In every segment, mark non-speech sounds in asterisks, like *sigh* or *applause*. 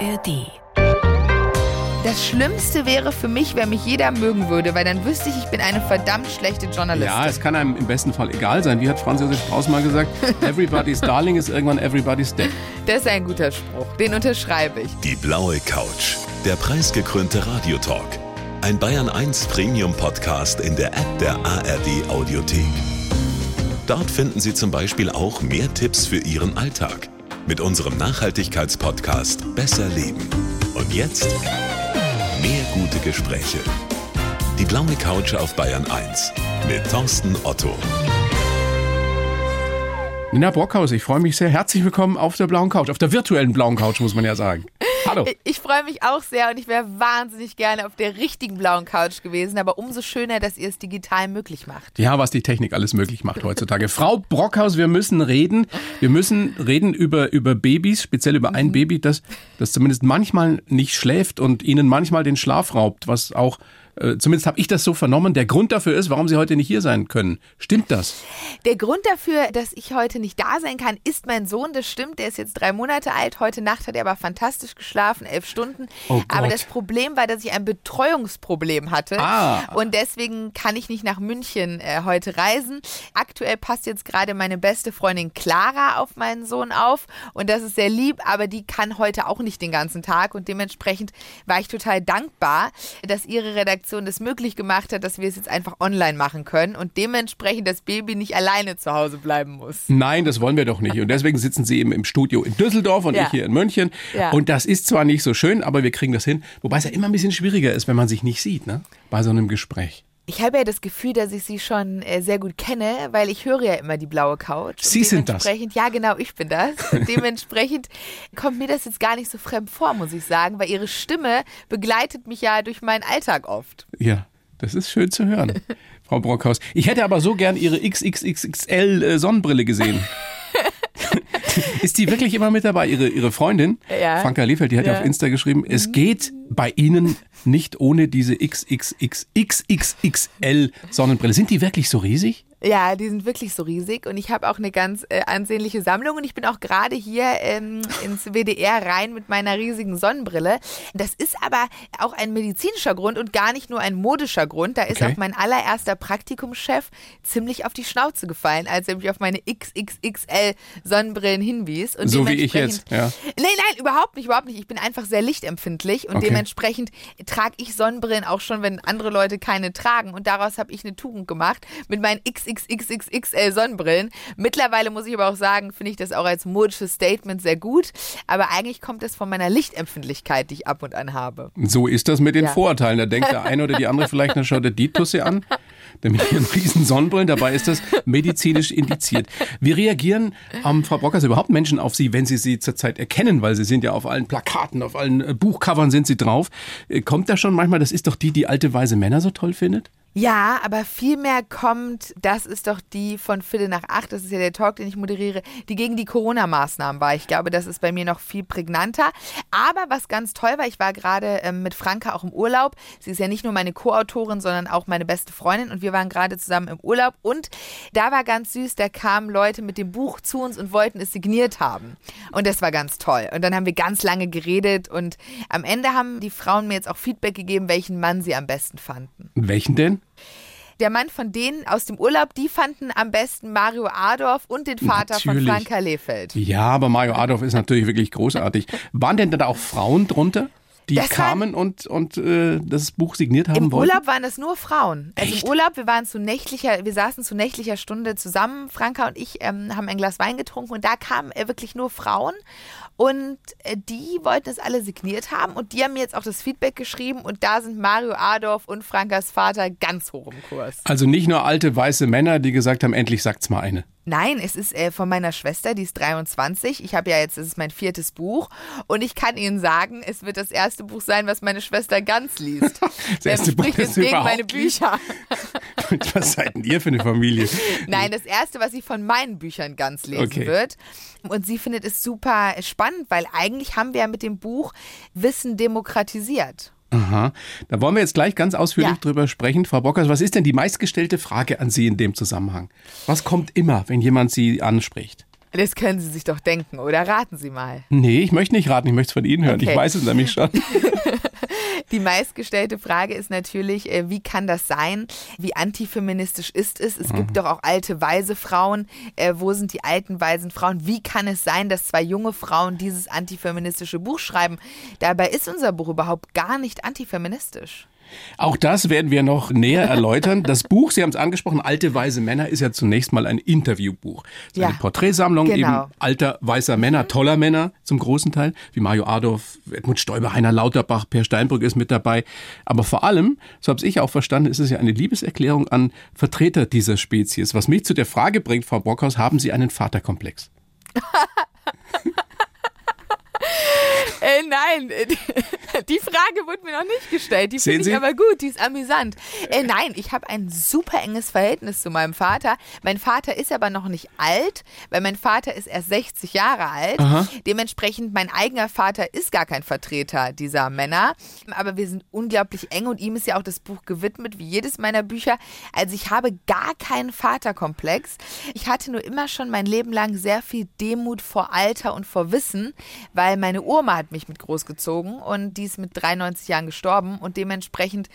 ARD. Das Schlimmste wäre für mich, wenn mich jeder mögen würde, weil dann wüsste ich, ich bin eine verdammt schlechte Journalistin. Ja, es kann einem im besten Fall egal sein. Wie hat Franz Josef Strauß mal gesagt? *laughs* Everybody's Darling ist irgendwann everybody's dead. Das ist ein guter Spruch. Den unterschreibe ich. Die blaue Couch. Der preisgekrönte Radiotalk. Ein Bayern 1 Premium Podcast in der App der ARD Audiothek. Dort finden Sie zum Beispiel auch mehr Tipps für Ihren Alltag. Mit unserem Nachhaltigkeitspodcast Besser Leben. Und jetzt mehr gute Gespräche. Die blaue Couch auf Bayern 1 mit Thorsten Otto. Nina Brockhaus, ich freue mich sehr. Herzlich willkommen auf der blauen Couch. Auf der virtuellen blauen Couch, muss man ja sagen. Hallo. Ich, ich freue mich auch sehr und ich wäre wahnsinnig gerne auf der richtigen blauen Couch gewesen, aber umso schöner, dass ihr es digital möglich macht. Ja, was die Technik alles möglich macht heutzutage. Frau Brockhaus, wir müssen reden. Wir müssen reden über, über Babys, speziell über ein Baby, das, das zumindest manchmal nicht schläft und ihnen manchmal den Schlaf raubt, was auch äh, zumindest habe ich das so vernommen, der Grund dafür ist, warum Sie heute nicht hier sein können. Stimmt das? Der Grund dafür, dass ich heute nicht da sein kann, ist mein Sohn. Das stimmt, der ist jetzt drei Monate alt. Heute Nacht hat er aber fantastisch geschlafen, elf Stunden. Oh aber das Problem war, dass ich ein Betreuungsproblem hatte. Ah. Und deswegen kann ich nicht nach München äh, heute reisen. Aktuell passt jetzt gerade meine beste Freundin Clara auf meinen Sohn auf. Und das ist sehr lieb, aber die kann heute auch nicht den ganzen Tag. Und dementsprechend war ich total dankbar, dass ihre Redaktion das möglich gemacht hat, dass wir es jetzt einfach online machen können und dementsprechend das Baby nicht alleine zu Hause bleiben muss. Nein, das wollen wir doch nicht. Und deswegen sitzen Sie eben im Studio in Düsseldorf und Ja. ich hier in München. Ja. Und das ist zwar nicht so schön, aber wir kriegen das hin. Wobei es ja immer ein bisschen schwieriger ist, wenn man sich nicht sieht, ne? Bei so einem Gespräch. Ich habe ja das Gefühl, dass ich sie schon äh, sehr gut kenne, weil ich höre ja immer die blaue Couch. Sie sind das. dementsprechend- Ja, genau, ich bin das. *laughs* Und dementsprechend kommt mir das jetzt gar nicht so fremd vor, muss ich sagen, weil ihre Stimme begleitet mich ja durch meinen Alltag oft. Ja, das ist schön zu hören, *laughs* Frau Brockhaus. Ich hätte aber so gern Ihre XXXXL äh, Sonnenbrille gesehen. *laughs* ist die wirklich immer mit dabei? Ihre, ihre Freundin, Ja. Franka Lefeld, die hat ja. Ja. auf Insta geschrieben, es geht bei Ihnen nicht ohne diese XXXXXL Sonnenbrille. Sind die wirklich so riesig? Ja, die sind wirklich so riesig und ich habe auch eine ganz äh, ansehnliche Sammlung und ich bin auch gerade hier ähm, ins WDR rein mit meiner riesigen Sonnenbrille. Das ist aber auch ein medizinischer Grund und gar nicht nur ein modischer Grund. Da ist Okay. auch mein allererster Praktikumschef ziemlich auf die Schnauze gefallen, als er mich auf meine XXXL Sonnenbrillen hinwies. Und So wie ich jetzt, ja. Nein, nein, überhaupt nicht, überhaupt nicht. Ich bin einfach sehr lichtempfindlich und Okay. dementsprechend trage ich Sonnenbrillen auch schon, wenn andere Leute keine tragen. Und daraus habe ich eine Tugend gemacht mit meinen XXXXXL Sonnenbrillen. Mittlerweile muss ich aber auch sagen, finde ich das auch als modisches Statement sehr gut. Aber eigentlich kommt es von meiner Lichtempfindlichkeit, die ich ab und an habe. So ist das mit den Ja. Vorurteilen. Da denkt der eine oder die andere vielleicht, na schau dir die Tusse an. Der mit ihren riesen Sonnenbrillen, dabei ist das medizinisch indiziert. Wie reagieren, ähm, Frau Brockers, überhaupt Menschen auf Sie, wenn Sie sie zurzeit erkennen? Weil Sie sind ja auf allen Plakaten, auf allen äh, Buchcovern sind Sie drauf. Äh, Kommt da schon manchmal, das ist doch die, die alte weise Männer so toll findet? Ja, aber vielmehr kommt, das ist doch die von Viertel nach acht, das ist ja der Talk, den ich moderiere, die gegen die Corona-Maßnahmen war. Ich glaube, das ist bei mir noch viel prägnanter. Aber was ganz toll war, ich war gerade ähm, mit Franka auch im Urlaub. Sie ist ja nicht nur meine Co-Autorin, sondern auch meine beste Freundin und wir waren gerade zusammen im Urlaub und da war ganz süß, da kamen Leute mit dem Buch zu uns und wollten es signiert haben. Und das war ganz toll. Und dann haben wir ganz lange geredet und am Ende haben die Frauen mir jetzt auch Feedback gegeben, welchen Mann sie am besten fanden Welchen denn? Der Mann von denen aus dem Urlaub, die fanden am besten Mario Adorf und den Vater Natürlich. von Franka Lefeld. Ja, aber Mario Adolf ist natürlich wirklich großartig. Waren denn da auch Frauen drunter, die Das kamen und, und äh, das Buch signiert haben Im wollten? Urlaub waren es nur Frauen. Also Echt? im Urlaub, wir waren zu nächtlicher, wir saßen zu nächtlicher Stunde zusammen. Franka und ich ähm, haben ein Glas Wein getrunken und da kamen äh, wirklich nur Frauen. Und äh, die wollten es alle signiert haben und die haben mir jetzt auch das Feedback geschrieben und da sind Mario Adorf und Frankas Vater ganz hoch im Kurs. Also nicht nur alte weiße Männer, die gesagt haben, endlich sagt's mal eine. Nein, es ist äh, von meiner Schwester, die ist 23. Ich habe ja jetzt, es ist mein viertes Buch und ich kann Ihnen sagen, es wird das erste Buch sein, was meine Schwester ganz liest. *laughs* Das erste Ähm, Buch, sie gegen überhaupt meine Bücher. *laughs* Was seid denn ihr für eine Familie? Nein, das erste, was sie von meinen Büchern ganz lesen Okay. wird. Und sie findet es super spannend, weil eigentlich haben wir ja mit dem Buch Wissen demokratisiert. Aha. Da wollen wir jetzt gleich ganz ausführlich Ja. drüber sprechen. Frau Bockers, was ist denn die meistgestellte Frage an Sie in dem Zusammenhang? Was kommt immer, wenn jemand Sie anspricht? Das können Sie sich doch denken, oder raten Sie mal. Nee, ich möchte nicht raten, ich möchte es von Ihnen hören. Okay. Ich weiß es nämlich schon. *laughs* Die meistgestellte Frage ist natürlich, äh, wie kann das sein? Wie antifeministisch ist es? Es gibt doch auch alte, weise Frauen. Äh, Wo sind die alten, weisen Frauen? Wie kann es sein, dass zwei junge Frauen dieses antifeministische Buch schreiben? Dabei ist unser Buch überhaupt gar nicht antifeministisch. Auch das werden wir noch näher erläutern. Das Buch, Sie haben es angesprochen, Alte Weise Männer, ist ja zunächst mal ein Interviewbuch. Es ist Ja. Eine Porträtsammlung Genau. eben alter weißer Männer, toller Männer zum großen Teil, wie Mario Adorf, Edmund Stoiber, Heiner Lauterbach, Per Steinbrück ist mit dabei. Aber vor allem, so habe ich auch verstanden, ist es ja eine Liebeserklärung an Vertreter dieser Spezies. Was mich zu der Frage bringt, Frau Brockhaus, haben Sie einen Vaterkomplex? *laughs* Äh, nein, äh, *laughs* die Frage wurde mir noch nicht gestellt. Die Sehen finde ich Sie? aber gut, die ist amüsant. Äh, nein, ich habe ein super enges Verhältnis zu meinem Vater. Mein Vater ist aber noch nicht alt, weil mein Vater ist erst 60 Jahre alt. Dementsprechend, mein eigener Vater ist gar kein Vertreter dieser Männer. Aber wir sind unglaublich eng und ihm ist ja auch das Buch gewidmet, wie jedes meiner Bücher. Also ich habe gar keinen Vaterkomplex. Ich hatte nur immer schon mein Leben lang sehr viel Demut vor Alter und vor Wissen, weil meine Oma hat mich mit großgezogen und die ist mit 93 Jahren gestorben und dementsprechend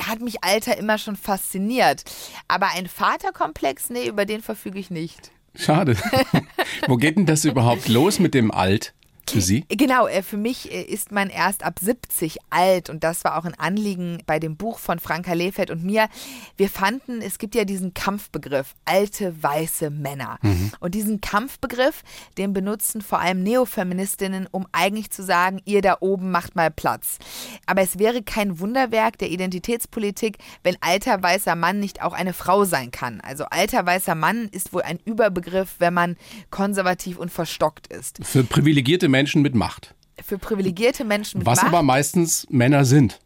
hat mich Alter immer schon fasziniert. Aber ein Vaterkomplex, nee, über den verfüge ich nicht. Schade. *laughs* Wo geht denn das überhaupt los mit dem Alt für Sie? Genau, äh, für mich äh, ist man erst ab 70 alt und das war auch ein Anliegen bei dem Buch von Franka Lefeld und mir. Wir fanden, es gibt ja diesen Kampfbegriff, alte weiße Männer. Und diesen Kampfbegriff, den benutzen vor allem Neofeministinnen, um eigentlich zu sagen, ihr da oben macht mal Platz. Aber es wäre kein Wunderwerk der Identitätspolitik, wenn alter weißer Mann nicht auch eine Frau sein kann. Also alter weißer Mann ist wohl ein Überbegriff, wenn man konservativ und verstockt ist. Für privilegierte Menschen mit Macht. Für privilegierte Menschen mit Was Macht. aber meistens Männer sind.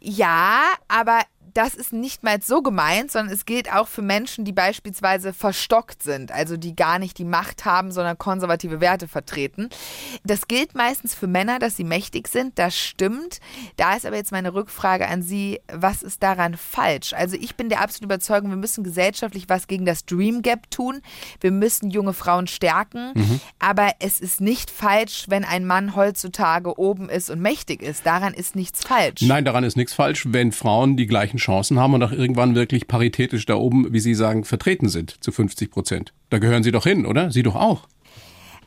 Ja, aber das ist nicht mal so gemeint, sondern es gilt auch für Menschen, die beispielsweise verstockt sind, also die gar nicht die Macht haben, sondern konservative Werte vertreten. Das gilt meistens für Männer, dass sie mächtig sind, das stimmt. Da ist aber jetzt meine Rückfrage an Sie, was ist daran falsch? Also ich bin der absoluten Überzeugung, wir müssen gesellschaftlich was gegen das Dream Gap tun. Wir müssen junge Frauen stärken, aber es ist nicht falsch, wenn ein Mann heutzutage oben ist und mächtig ist. Daran ist nichts falsch. Nein, daran ist nichts falsch, wenn Frauen die gleichen Chancen haben und auch irgendwann wirklich paritätisch da oben, wie Sie sagen, vertreten sind zu 50 Prozent. Da gehören Sie doch hin, oder? Sie doch auch.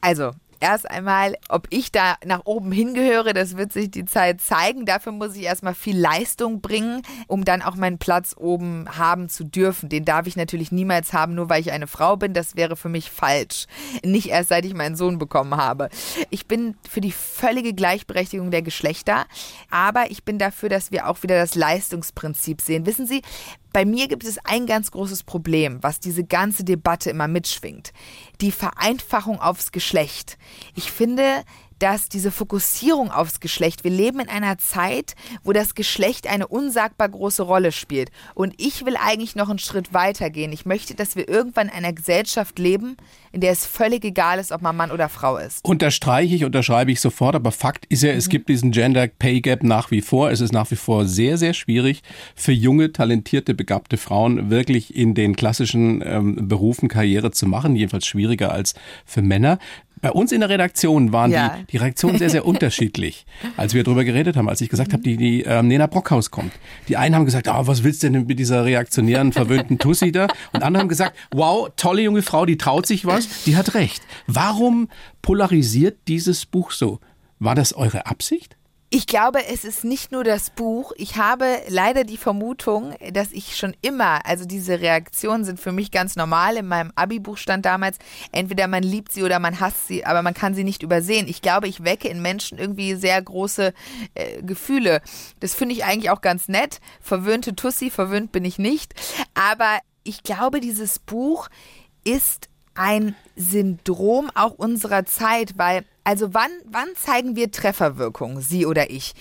Also, erst einmal, ob ich da nach oben hingehöre, das wird sich die Zeit zeigen. Dafür muss ich erstmal viel Leistung bringen, um dann auch meinen Platz oben haben zu dürfen. Den darf ich natürlich niemals haben, nur weil ich eine Frau bin. Das wäre für mich falsch. Nicht erst seit ich meinen Sohn bekommen habe. Ich bin für die völlige Gleichberechtigung der Geschlechter, aber ich bin dafür, dass wir auch wieder das Leistungsprinzip sehen. Wissen Sie, bei mir gibt es ein ganz großes Problem, was diese ganze Debatte immer mitschwingt. Die Vereinfachung aufs Geschlecht. Ich finde, dass diese Fokussierung aufs Geschlecht, wir leben in einer Zeit, wo das Geschlecht eine unsagbar große Rolle spielt. Und ich will eigentlich noch einen Schritt weiter gehen. Ich möchte, dass wir irgendwann in einer Gesellschaft leben, in der es völlig egal ist, ob man Mann oder Frau ist. Unterstreiche ich, unterschreibe ich sofort, aber Fakt ist ja, es gibt diesen Gender Pay Gap nach wie vor. Es ist nach wie vor sehr, sehr schwierig für junge, talentierte, begabte Frauen wirklich in den klassischen ähm, Berufen Karriere zu machen, jedenfalls schwieriger als für Männer. Bei uns in der Redaktion waren Ja. die, *laughs* die Reaktionen sehr, sehr unterschiedlich, als wir darüber geredet haben, als ich gesagt habe, die, die ähm, Nena Brockhaus kommt. Die einen haben gesagt, ah, was willst du denn mit dieser reaktionären, verwöhnten Tussi da? Und andere haben gesagt, wow, tolle junge Frau, die traut sich was, die hat recht. Warum polarisiert dieses Buch so? War das eure Absicht? Ich glaube, es ist nicht nur das Buch. Ich habe leider die Vermutung, dass ich schon immer, also diese Reaktionen sind für mich ganz normal. In meinem Abi-Buch stand damals, entweder man liebt sie oder man hasst sie, aber man kann sie nicht übersehen. Ich glaube, ich wecke in Menschen irgendwie sehr große äh, Gefühle. Das finde ich eigentlich auch ganz nett. Verwöhnte Tussi, verwöhnt bin ich nicht. Aber ich glaube, dieses Buch ist ein Syndrom auch unserer Zeit, weil, also wann, wann zeigen wir Trefferwirkung, Sie oder ich?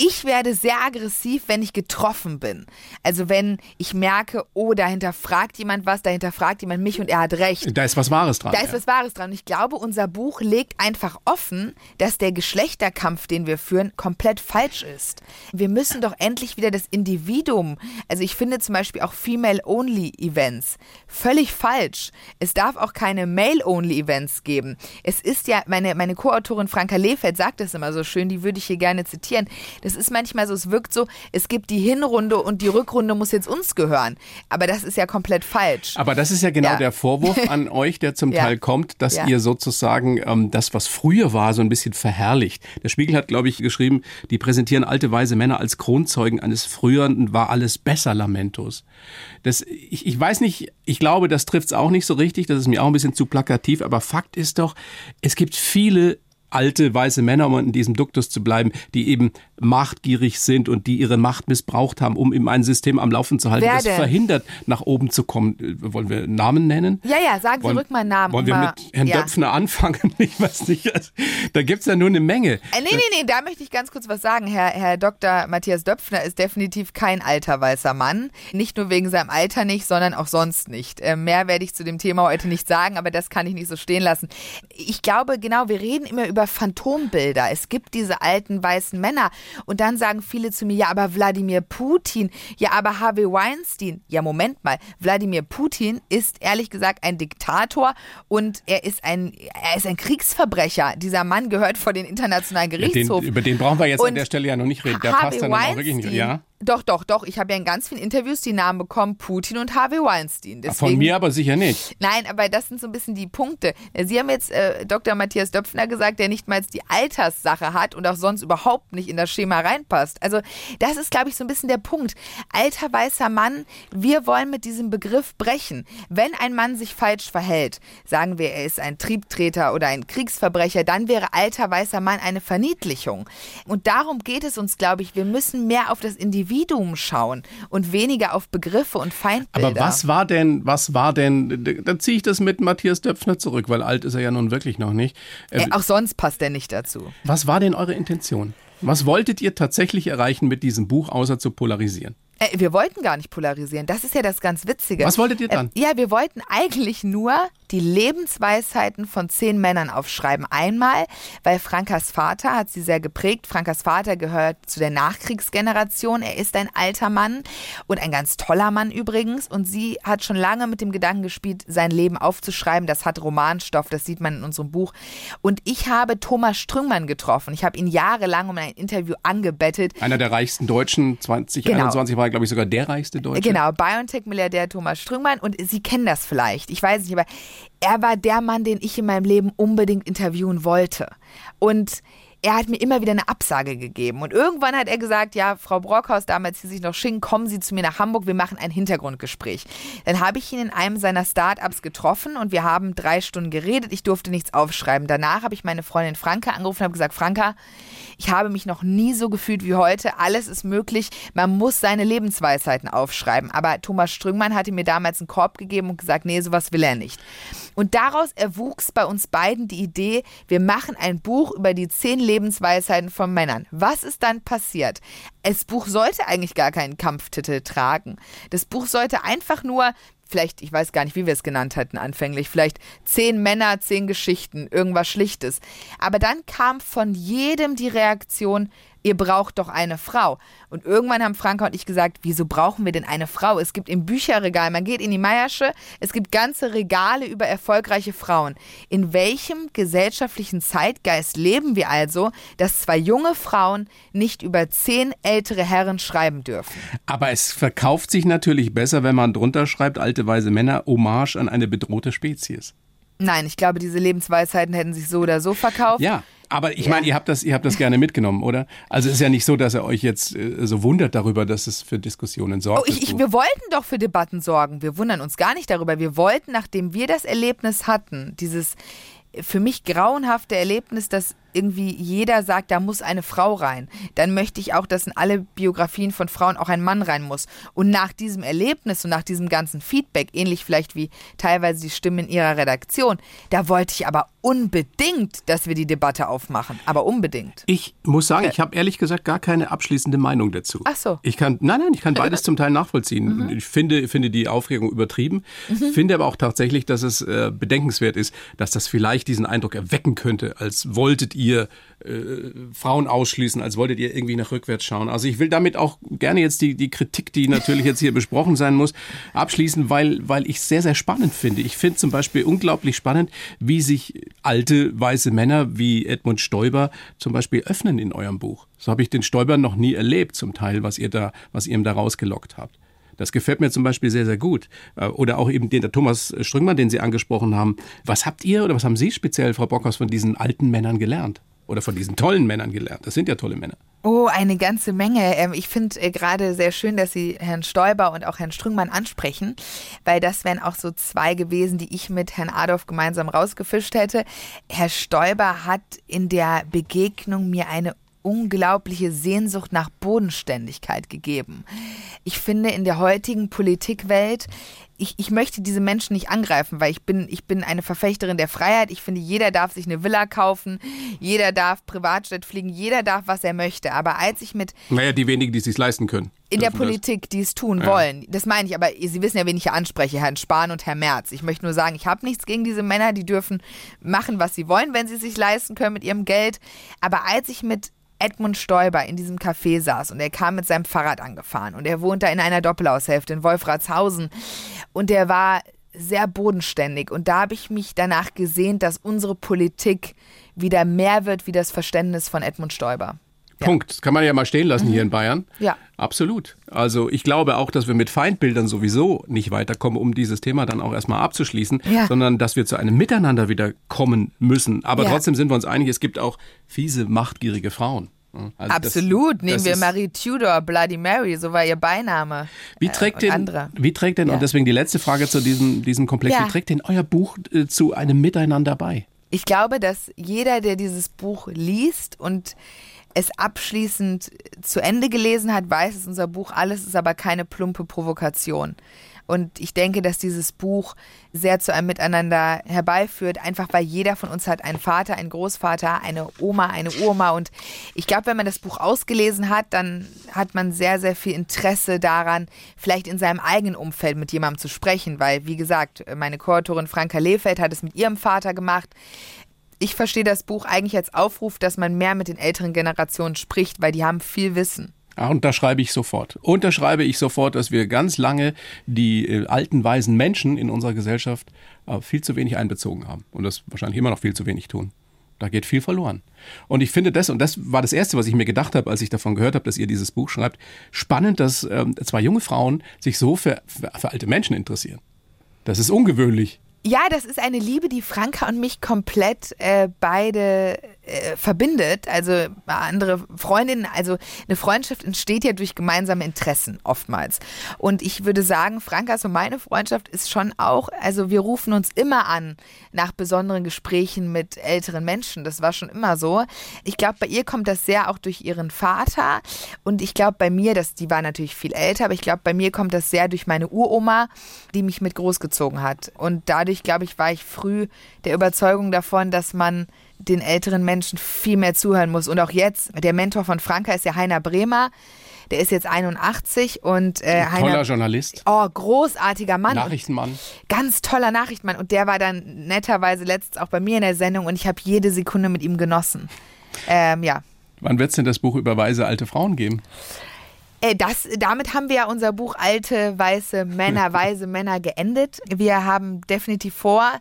Ich werde sehr aggressiv, wenn ich getroffen bin. Also wenn ich merke, oh, dahinter fragt jemand was, dahinter fragt jemand mich und er hat recht. Da ist was Wahres dran. Da ist was Wahres dran. Und ich glaube, unser Buch legt einfach offen, dass der Geschlechterkampf, den wir führen, komplett falsch ist. Wir müssen doch endlich wieder das Individuum, also ich finde zum Beispiel auch Female-Only-Events völlig falsch. Es darf auch keine Male-Only-Events geben. Es ist ja, meine, meine Co-Autorin Franka Lefeld sagt das immer so schön, die würde ich hier gerne zitieren. Das ist manchmal so, es wirkt so, es gibt die Hinrunde und die Rückrunde muss jetzt uns gehören. Aber das ist ja komplett falsch. Aber das ist ja genau Ja. der Vorwurf *laughs* an euch, der zum Ja. Teil kommt, dass Ja. ihr sozusagen ähm, das, was früher war, so ein bisschen verherrlicht. Der Spiegel hat, glaube ich, geschrieben, die präsentieren alte weise Männer als Kronzeugen eines früheren war alles besser Lamentos. Das, ich, ich weiß nicht, ich glaube, das trifft es auch nicht so richtig, das ist mir auch ein bisschen zu plakativ, aber Fakt ist doch, es gibt viele alte weiße Männer, um in diesem Duktus zu bleiben, die eben machtgierig sind und die ihre Macht missbraucht haben, um eben ein System am Laufen zu halten, Wer das denn? verhindert, nach oben zu kommen. Äh, Wollen wir Namen nennen? Ja, ja, sagen Sie ruhig mal einen Namen. Wollen wir mal, mit Herrn ja. Döpfner anfangen? *laughs* Ich weiß nicht. also, Da gibt's ja nur eine Menge. Äh, nee, nee, nee, da möchte ich ganz kurz was sagen. Herr, Herr Dr. Matthias Döpfner ist definitiv kein alter weißer Mann. Nicht nur wegen seinem Alter nicht, sondern auch sonst nicht. Äh, mehr werde ich zu dem Thema heute nicht sagen, aber das kann ich nicht so stehen lassen. Ich glaube, genau, wir reden immer über Phantombilder. Es gibt diese alten weißen Männer und dann sagen viele zu mir, ja, aber Wladimir Putin, ja, aber Harvey Weinstein. Ja, Moment mal. Wladimir Putin ist ehrlich gesagt ein Diktator und er ist ein, er ist ein Kriegsverbrecher. Dieser Mann gehört vor den Internationalen Den, Gerichtshof. über den brauchen wir jetzt an Und der Stelle ja noch nicht reden. Der Harvey passt dann auch wirklich nicht. Weinstein, Ja? Doch, doch, doch. Ich habe ja in ganz vielen Interviews die Namen bekommen, Putin und Harvey Weinstein. Deswegen, Von mir aber sicher nicht. Nein, aber das sind so ein bisschen die Punkte. Sie haben jetzt äh, Dr. Matthias Döpfner gesagt, der nicht mal die Alterssache hat und auch sonst überhaupt nicht in das Schema reinpasst. Also das ist, glaube ich, so ein bisschen der Punkt. Alter weißer Mann, wir wollen mit diesem Begriff brechen. Wenn ein Mann sich falsch verhält, sagen wir, er ist ein Triebtreter oder ein Kriegsverbrecher, dann wäre alter weißer Mann eine Verniedlichung. Und darum geht es uns, glaube ich. Wir müssen mehr auf das Individuum schauen und weniger auf Begriffe und Feindbilder. Aber was war denn, was war denn, da ziehe ich das mit Matthias Döpfner zurück, weil alt ist er ja nun wirklich noch nicht. Äh, Äh, auch sonst passt er nicht dazu. Was war denn eure Intention? Was wolltet ihr tatsächlich erreichen mit diesem Buch, außer zu polarisieren? Äh, wir wollten gar nicht polarisieren. Das ist ja das ganz Witzige. Was wolltet ihr dann? Äh, ja, wir wollten eigentlich nur die Lebensweisheiten von zehn Männern aufschreiben. Einmal, weil Frankas Vater hat sie sehr geprägt. Frankas Vater gehört zu der Nachkriegsgeneration. Er ist ein alter Mann und ein ganz toller Mann übrigens. Und sie hat schon lange mit dem Gedanken gespielt, sein Leben aufzuschreiben. Das hat Romanstoff, das sieht man in unserem Buch. Und ich habe Thomas Strüngmann getroffen. Ich habe ihn jahrelang um ein Interview angebettet. Einer der reichsten Deutschen, 2021 war er, glaube ich, sogar der reichste Deutsche. Genau, BioNTech-Milliardär Thomas Strüngmann. Und Sie kennen das vielleicht. Ich weiß nicht, aber er war der Mann, den ich in meinem Leben unbedingt interviewen wollte. Und er hat mir immer wieder eine Absage gegeben. Und irgendwann hat er gesagt, ja, Frau Brockhaus, damals hieß ich noch Sching, kommen Sie zu mir nach Hamburg, wir machen ein Hintergrundgespräch. Dann habe ich ihn in einem seiner Startups getroffen und wir haben drei Stunden geredet. Ich durfte nichts aufschreiben. Danach habe ich meine Freundin Franka angerufen und habe gesagt, Franka, ich habe mich noch nie so gefühlt wie heute. Alles ist möglich. Man muss seine Lebensweisheiten aufschreiben. Aber Thomas Strüngmann hatte mir damals einen Korb gegeben und gesagt, nee, sowas will er nicht. Und daraus erwuchs bei uns beiden die Idee, wir machen ein Buch über die zehn Lebensweisheiten von Männern. Was ist dann passiert? Das Buch sollte eigentlich gar keinen Kampftitel tragen. Das Buch sollte einfach nur vielleicht, ich weiß gar nicht, wie wir es genannt hatten anfänglich, vielleicht zehn Männer, zehn Geschichten, irgendwas Schlichtes. Aber dann kam von jedem die Reaktion, ihr braucht doch eine Frau. Und irgendwann haben Franka und ich gesagt, wieso brauchen wir denn eine Frau? Es gibt im Bücherregal, man geht in die Meiersche, es gibt ganze Regale über erfolgreiche Frauen. In welchem gesellschaftlichen Zeitgeist leben wir also, dass zwei junge Frauen nicht über zehn ältere Herren schreiben dürfen? Aber es verkauft sich natürlich besser, wenn man drunter schreibt, alte weise Männer, Hommage an eine bedrohte Spezies. Nein, ich glaube, diese Lebensweisheiten hätten sich so oder so verkauft. Ja, aber ich Ja. meine, ihr habt das, ihr habt das gerne mitgenommen, oder? Also es ist ja nicht so, dass ihr euch jetzt äh, so wundert darüber, dass es für Diskussionen sorgt. Oh, ich, ich, wir wollten doch für Debatten sorgen. Wir wundern uns gar nicht darüber. Wir wollten, nachdem wir das Erlebnis hatten, dieses für mich grauenhafte Erlebnis, dass irgendwie jeder sagt, da muss eine Frau rein. Dann möchte ich auch, dass in alle Biografien von Frauen auch ein Mann rein muss. Und nach diesem Erlebnis und nach diesem ganzen Feedback, ähnlich vielleicht wie teilweise die Stimmen in ihrer Redaktion, da wollte ich aber unbedingt, dass wir die Debatte aufmachen. Aber unbedingt. Ich muss sagen, ich habe ehrlich gesagt gar keine abschließende Meinung dazu. Ach so. Ich kann, nein, nein, ich kann *laughs* beides zum Teil nachvollziehen. Mhm. Ich finde, finde die Aufregung übertrieben. Finde aber auch tatsächlich, dass es äh, bedenkenswert ist, dass das vielleicht diesen Eindruck erwecken könnte, als wolltet ihr äh, Frauen ausschließen, als wolltet ihr irgendwie nach rückwärts schauen. Also ich will damit auch gerne jetzt die, die Kritik, die natürlich jetzt hier besprochen sein muss, abschließen, weil, weil ich sehr, sehr spannend finde. Ich finde zum Beispiel unglaublich spannend, wie sich alte weiße Männer wie Edmund Stoiber zum Beispiel öffnen in eurem Buch. So habe ich den Stoiber noch nie erlebt, zum Teil, was ihr da, was ihr ihm da rausgelockt habt. Das gefällt mir zum Beispiel sehr, sehr gut. Äh, Oder auch eben den der Thomas Strüngmann, den Sie angesprochen haben. Was habt ihr oder was haben Sie speziell, Frau Bockhaus, von diesen alten Männern gelernt? Oder von diesen tollen Männern gelernt? Das sind ja tolle Männer. Oh, eine ganze Menge. Ähm, Ich finde äh, gerade sehr schön, dass Sie Herrn Stoiber und auch Herrn Strüngmann ansprechen, weil das wären auch so zwei gewesen, die ich mit Herrn Adolf gemeinsam rausgefischt hätte. Herr Stoiber hat in der Begegnung mir eine unglaubliche Sehnsucht nach Bodenständigkeit gegeben. Ich finde, in der heutigen Politikwelt, ich, ich möchte diese Menschen nicht angreifen, weil ich bin, ich bin eine Verfechterin der Freiheit. Ich finde, jeder darf sich eine Villa kaufen, jeder darf Privatjet fliegen, jeder darf, was er möchte. Aber als ich mit Naja, die wenigen, die es sich leisten können. in der dürfen das. Politik, die es tun Ja. wollen. Das meine ich, aber Sie wissen ja, wen ich hier anspreche, Herrn Spahn und Herr Merz. Ich möchte nur sagen, ich habe nichts gegen diese Männer, die dürfen machen, was sie wollen, wenn sie es sich leisten können mit ihrem Geld. Aber als ich mit Edmund Stoiber in diesem Café saß und er kam mit seinem Fahrrad angefahren und er wohnt da in einer Doppelhaushälfte in Wolfratshausen und er war sehr bodenständig und da habe ich mich danach gesehnt, dass unsere Politik wieder mehr wird wie das Verständnis von Edmund Stoiber. Punkt. Das kann man ja mal stehen lassen hier in Bayern. Mhm. Ja. Absolut. Also ich glaube auch, dass wir mit Feindbildern sowieso nicht weiterkommen, um dieses Thema dann auch erstmal abzuschließen, Ja. sondern dass wir zu einem Miteinander wieder kommen müssen. Aber Ja. trotzdem sind wir uns einig, es gibt auch fiese, machtgierige Frauen. Also das- Absolut. Nehmen das wir Marie Tudor, Bloody Mary, so war ihr Beiname. Wie Äh, trägt und denn, wie trägt denn, Ja. und deswegen die letzte Frage zu diesem, diesem Komplex, Ja. wie trägt denn euer Buch äh, zu einem Miteinander bei? Ich glaube, dass jeder, der dieses Buch liest und es abschließend zu Ende gelesen hat, weiß, es unser Buch alles ist aber keine plumpe Provokation. Und ich denke, dass dieses Buch sehr zu einem Miteinander herbeiführt, einfach weil jeder von uns hat einen Vater, einen Großvater, eine Oma, eine Oma. Und ich glaube, wenn man das Buch ausgelesen hat, dann hat man sehr, sehr viel Interesse daran, vielleicht in seinem eigenen Umfeld mit jemandem zu sprechen. Weil, wie gesagt, meine Co-Autorin Franka Lehfeld hat es mit ihrem Vater gemacht ich verstehe das Buch eigentlich als Aufruf, dass man mehr mit den älteren Generationen spricht, weil die haben viel Wissen. Ja, unterschreibe ich sofort. Unterschreibe ich sofort, dass wir ganz lange die äh, alten, weisen Menschen in unserer Gesellschaft äh, viel zu wenig einbezogen haben. Und das wahrscheinlich immer noch viel zu wenig tun. Da geht viel verloren. Und ich finde das, und das war das Erste, was ich mir gedacht habe, als ich davon gehört habe, dass ihr dieses Buch schreibt, spannend, dass ähm, zwei junge Frauen sich so für, für, für alte Menschen interessieren. Das ist ungewöhnlich. Ja, das ist eine Liebe, die Franka und mich komplett äh, beide äh, verbindet. Also andere Freundinnen, also eine Freundschaft entsteht ja durch gemeinsame Interessen oftmals. Und ich würde sagen, Frankas und meine Freundschaft ist schon auch, also wir rufen uns immer an nach besonderen Gesprächen mit älteren Menschen. Das war schon immer so. Ich glaube, bei ihr kommt das sehr auch durch ihren Vater. Und ich glaube, bei mir, das, die war natürlich viel älter, aber ich glaube, bei mir kommt das sehr durch meine Uroma, die mich mit großgezogen hat. Und dadurch, glaube ich, war ich früh der Überzeugung davon, dass man den älteren Menschen viel mehr zuhören muss. Und auch jetzt, der Mentor von Franka ist ja Heiner Bremer. Der ist jetzt 81 und äh, Toller Heiner. Journalist, Oh, großartiger Mann. Nachrichtenmann. Ganz toller Nachrichtenmann. Und der war dann netterweise letztens auch bei mir in der Sendung und ich habe jede Sekunde mit ihm genossen. Ähm, ja. Wann wird es denn das Buch über weise alte Frauen geben? Äh, Das, damit haben wir ja unser Buch Alte, weiße Männer, *laughs* weise Männer geendet. Wir haben definitiv vor,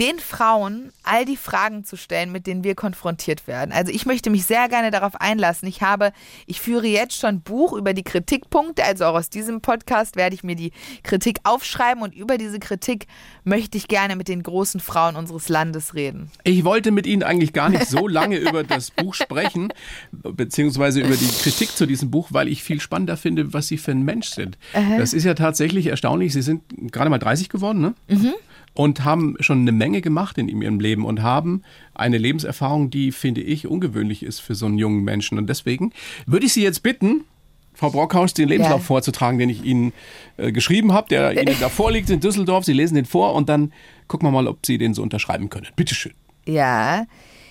den Frauen all die Fragen zu stellen, mit denen wir konfrontiert werden. Also ich möchte mich sehr gerne darauf einlassen. Ich habe, ich führe jetzt schon Buch über die Kritikpunkte, also auch aus diesem Podcast werde ich mir die Kritik aufschreiben und über diese Kritik möchte ich gerne mit den großen Frauen unseres Landes reden. Ich wollte mit Ihnen eigentlich gar nicht so lange über das Buch sprechen, beziehungsweise über die Kritik zu diesem Buch, weil ich viel spannender finde, was Sie für ein Mensch sind. Das ist ja tatsächlich erstaunlich. Sie sind gerade mal 30 geworden, ne? Und haben schon eine Menge gemacht in ihrem Leben und haben eine Lebenserfahrung, die, finde ich, ungewöhnlich ist für so einen jungen Menschen. Und deswegen würde ich Sie jetzt bitten, Frau Brockhaus, den Lebenslauf Ja. vorzutragen, den ich Ihnen äh, geschrieben habe, der Ihnen da vorliegt in Düsseldorf. Sie lesen den vor und dann gucken wir mal, ob Sie den so unterschreiben können. Bitteschön. Ja.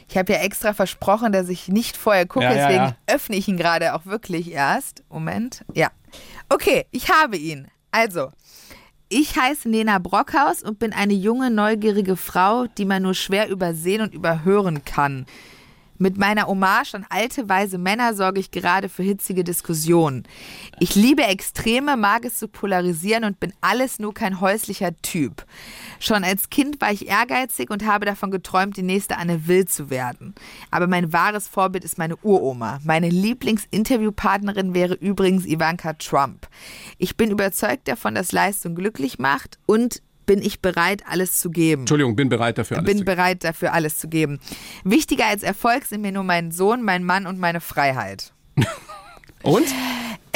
Ich habe ja extra versprochen, dass ich nicht vorher gucke, Ja, ja, deswegen öffne ich ihn gerade auch wirklich erst. Moment. Ja. Okay, ich habe ihn. Also, ich heiße Nena Brockhaus und bin eine junge, neugierige Frau, die man nur schwer übersehen und überhören kann. Mit meiner Hommage an alte, weise Männer sorge ich gerade für hitzige Diskussionen. Ich liebe Extreme, mag es zu polarisieren und bin alles nur kein häuslicher Typ. Schon als Kind war ich ehrgeizig und habe davon geträumt, die nächste Anne Will zu werden. Aber mein wahres Vorbild ist meine Uroma. Meine Lieblingsinterviewpartnerin wäre übrigens Ivanka Trump. Ich bin überzeugt davon, dass Leistung glücklich macht und bin ich bereit, alles zu geben Entschuldigung, bin bereit dafür alles bin zu bereit dafür alles zu geben. Wichtiger als Erfolg sind mir nur mein Sohn, mein Mann und meine Freiheit. *laughs* Und?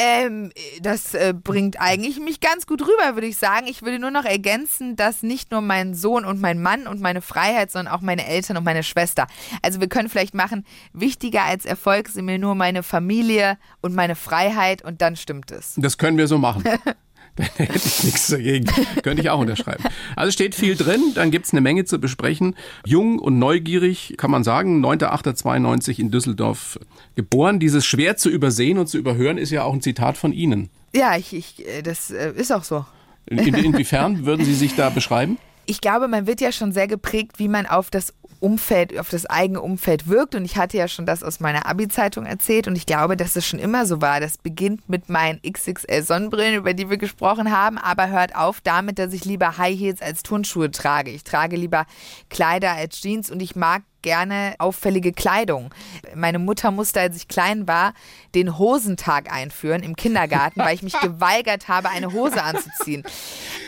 Ähm, das äh, bringt eigentlich mich ganz gut rüber, würde ich sagen. Ich würde nur noch ergänzen, dass nicht nur mein Sohn und mein Mann und meine Freiheit, sondern auch meine Eltern und meine Schwester. Also wir können vielleicht machen, wichtiger als Erfolg sind mir nur meine Familie und meine Freiheit und dann stimmt es. Das können wir so machen. *laughs* *laughs* Hätte ich nichts dagegen. Könnte ich auch unterschreiben. Also steht viel drin, dann gibt's eine Menge zu besprechen. Jung und neugierig, kann man sagen, 9.8.92 in Düsseldorf geboren. Dieses schwer zu übersehen und zu überhören ist ja auch ein Zitat von Ihnen. Ja, ich, ich, äh, das äh, ist auch so. In, inwiefern würden Sie sich da beschreiben? ich glaube, man wird ja schon sehr geprägt, wie man auf das Umfeld, auf das eigene Umfeld wirkt. Und ich hatte ja schon das aus meiner Abi-Zeitung erzählt. Und ich glaube, dass es schon immer so war. Das beginnt mit meinen XXL-Sonnenbrillen, über die wir gesprochen haben, aber hört auf damit, dass ich lieber High Heels als Turnschuhe trage. Ich trage lieber Kleider als Jeans und ich mag gerne auffällige Kleidung. Meine Mutter musste, als ich klein war, den Hosentag einführen im Kindergarten, weil ich mich *laughs* geweigert habe, eine Hose anzuziehen.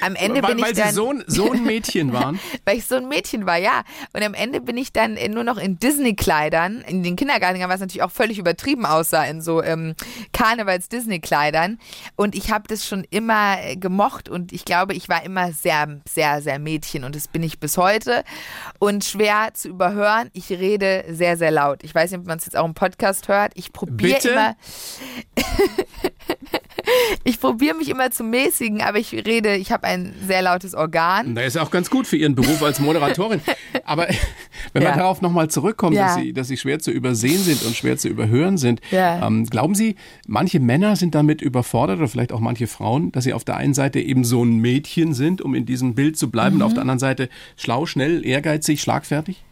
Am Ende weil bin ich weil dann Sie so ein, so ein Mädchen *laughs* waren. weil ich so ein Mädchen war, ja. Und am Ende bin ich dann nur noch in Disney-Kleidern in den Kindergarten gegangen, was natürlich auch völlig übertrieben aussah, in so ähm, Karnevals-Disney-Kleidern. Und ich habe das schon immer äh, gemocht und ich glaube, ich war immer sehr, sehr, sehr Mädchen und das bin ich bis heute. Und schwer zu überhören, ich rede sehr, sehr laut. Ich weiß nicht, ob man es jetzt auch im Podcast hört. Ich probiere immer. *laughs* ich probiere mich immer zu mäßigen, aber ich rede, ich habe ein sehr lautes Organ. Da ist ja auch ganz gut für Ihren Beruf als Moderatorin. *laughs* Aber wenn man Ja. darauf nochmal zurückkommt, dass, Ja. sie, dass sie schwer zu übersehen sind und schwer zu überhören sind, Ja. ähm, glauben Sie, manche Männer sind damit überfordert oder vielleicht auch manche Frauen, dass sie auf der einen Seite eben so ein Mädchen sind, um in diesem Bild zu bleiben, und auf Mhm. der anderen Seite schlau, schnell, ehrgeizig, schlagfertig?